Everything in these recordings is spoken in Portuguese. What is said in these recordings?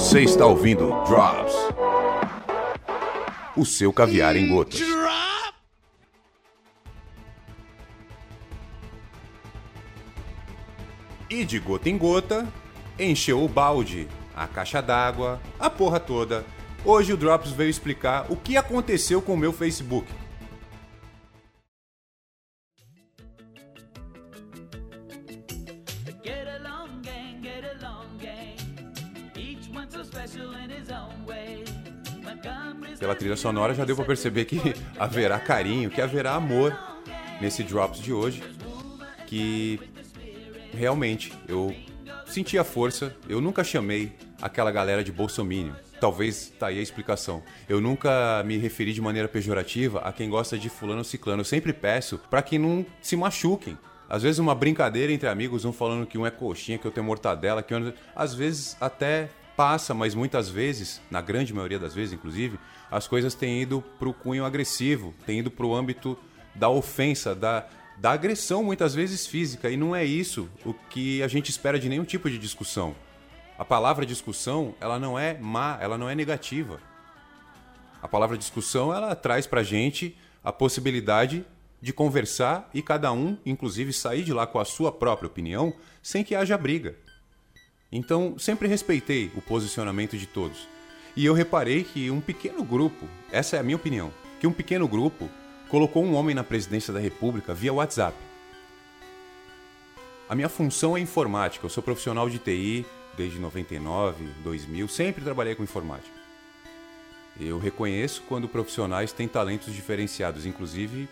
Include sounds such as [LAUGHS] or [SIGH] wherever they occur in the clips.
Você está ouvindo Drops, o seu caviar em gotas. E de gota em gota, encheu o balde, a caixa d'água, a porra toda. Hoje o Drops veio explicar o que aconteceu com o meu Facebook. Pela trilha sonora já deu pra perceber que [LAUGHS] haverá carinho, que haverá amor nesse Drops de hoje. Que realmente eu senti a força. Eu nunca chamei aquela galera de bolsominion. Talvez tá aí a explicação. Eu nunca me referi de maneira pejorativa a quem gosta de fulano ciclano. Eu sempre peço pra que não se machuquem. Às vezes uma brincadeira entre amigos, um falando que um é coxinha, que eu tenho mortadela, que eu... às vezes até passa, mas muitas vezes, na grande maioria das vezes, inclusive, as coisas têm ido pro cunho agressivo, têm ido pro âmbito da ofensa, da, da agressão, muitas vezes física. E não é isso o que a gente espera de nenhum tipo de discussão. A palavra discussão, ela não é má, ela não é negativa. A palavra discussão, ela traz pra gente a possibilidade de conversar e cada um, inclusive, sair de lá com a sua própria opinião sem que haja briga. Então, sempre respeitei o posicionamento de todos. E eu reparei que um pequeno grupo, essa é a minha opinião, que um pequeno grupo colocou um homem na presidência da República via WhatsApp. A minha função é informática, eu sou profissional de TI desde 99, 2000, sempre trabalhei com informática. Eu reconheço quando profissionais têm talentos diferenciados, inclusive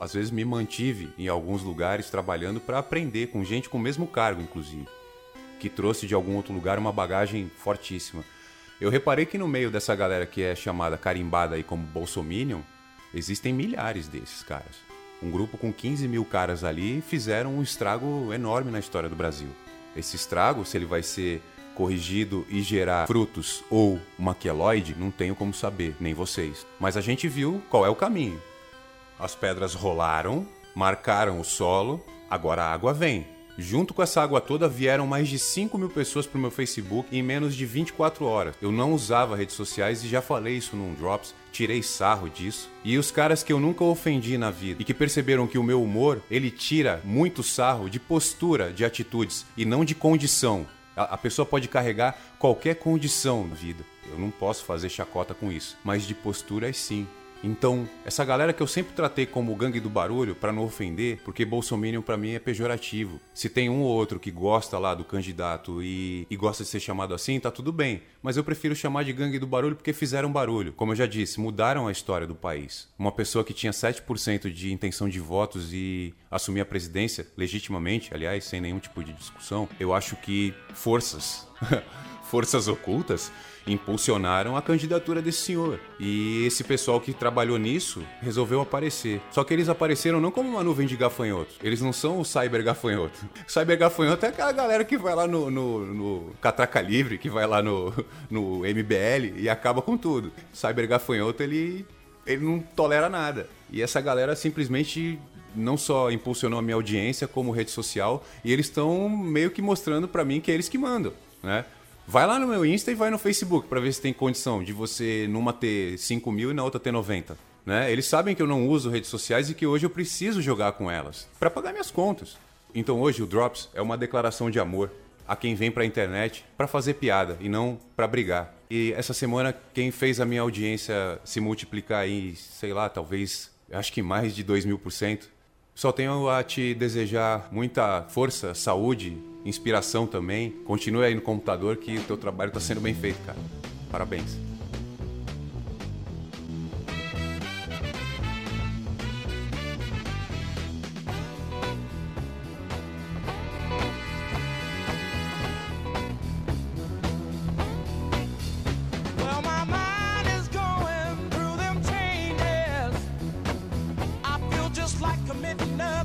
às vezes me mantive em alguns lugares trabalhando para aprender com gente com o mesmo cargo, inclusive, que trouxe de algum outro lugar uma bagagem fortíssima. Eu reparei que no meio dessa galera que é chamada carimbada aí como Bolsominion, existem milhares desses caras. Um grupo com 15 mil caras ali fizeram um estrago enorme na história do Brasil. Esse estrago, se ele vai ser corrigido e gerar frutos ou uma queloide, não tenho como saber, nem vocês. Mas a gente viu qual é o caminho. As pedras rolaram, marcaram o solo, agora a água vem. Junto com essa água toda vieram mais de 5 mil pessoas pro meu Facebook em menos de 24 horas. Eu não usava redes sociais e já falei isso num Drops, tirei sarro disso. E os caras que eu nunca ofendi na vida e que perceberam que o meu humor, ele tira muito sarro de postura, de atitudes e não de condição. A a pessoa pode carregar qualquer condição na vida. Eu não posso fazer chacota com isso, mas de posturas sim. Então, essa galera que eu sempre tratei como gangue do barulho, pra não ofender, porque Bolsominion pra mim é pejorativo. Se tem um ou outro que gosta lá do candidato e, e gosta de ser chamado assim, tá tudo bem. Mas eu prefiro chamar de gangue do barulho porque fizeram barulho. Como eu já disse, mudaram a história do país. Uma pessoa que tinha 7% de intenção de votos e assumir a presidência, legitimamente, aliás, sem nenhum tipo de discussão, eu acho que forças. [LAUGHS] forças ocultas impulsionaram a candidatura desse senhor. E esse pessoal que trabalhou nisso resolveu aparecer. Só que eles apareceram não como uma nuvem de gafanhotos. Eles não são o cyber gafanhoto. O [LAUGHS] cyber gafanhoto é aquela galera que vai lá no, no, no Catraca Livre, que vai lá no, no MBL e acaba com tudo. Cyber gafanhoto, ele, ele não tolera nada. E essa galera simplesmente não só impulsionou a minha audiência como rede social, e eles estão meio que mostrando pra mim que é eles que mandam, né? Vai lá no meu Insta e vai no Facebook pra ver se tem condição de você numa ter 5 mil e na outra ter 90. Né? Eles sabem que eu não uso redes sociais e que hoje eu preciso jogar com elas pra pagar minhas contas. Então hoje o Drops é uma declaração de amor a quem vem pra internet pra fazer piada e não pra brigar. E essa semana quem fez a minha audiência se multiplicar aí, sei lá, talvez, acho que mais de 2 mil por cento, só tenho a te desejar muita força, saúde, inspiração também. Continue aí no computador que o teu trabalho está sendo bem feito, cara. Parabéns. like a